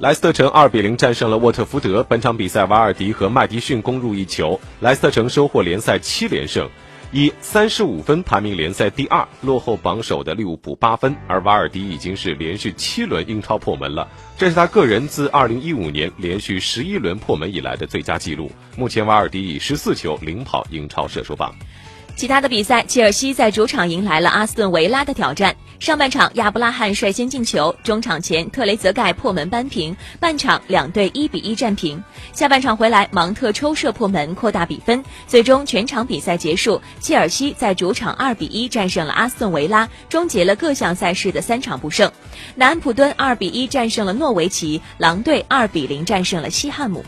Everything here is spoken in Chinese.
莱斯特城二比零战胜了沃特福德。本场比赛，瓦尔迪和麦迪逊攻入一球，莱斯特城收获联赛七连胜，以三十五分排名联赛第二，落后榜首的利物浦八分。而瓦尔迪已经是连续七轮英超破门了，这是他个人自二零一五年连续十一轮破门以来的最佳纪录。目前，瓦尔迪以十四球领跑英超射手榜。其他的比赛，切尔西在主场迎来了阿斯顿维拉的挑战。上半场，亚布拉罕率先进球，中场前特雷泽盖破门扳平，半场两队一比一战平。下半场回来，芒特抽射破门扩大比分，最终全场比赛结束，切尔西在主场二比一战胜了阿斯顿维拉，终结了各项赛事的三场不胜。南安普敦二比一战胜了诺维奇，狼队二比零战胜了西汉姆。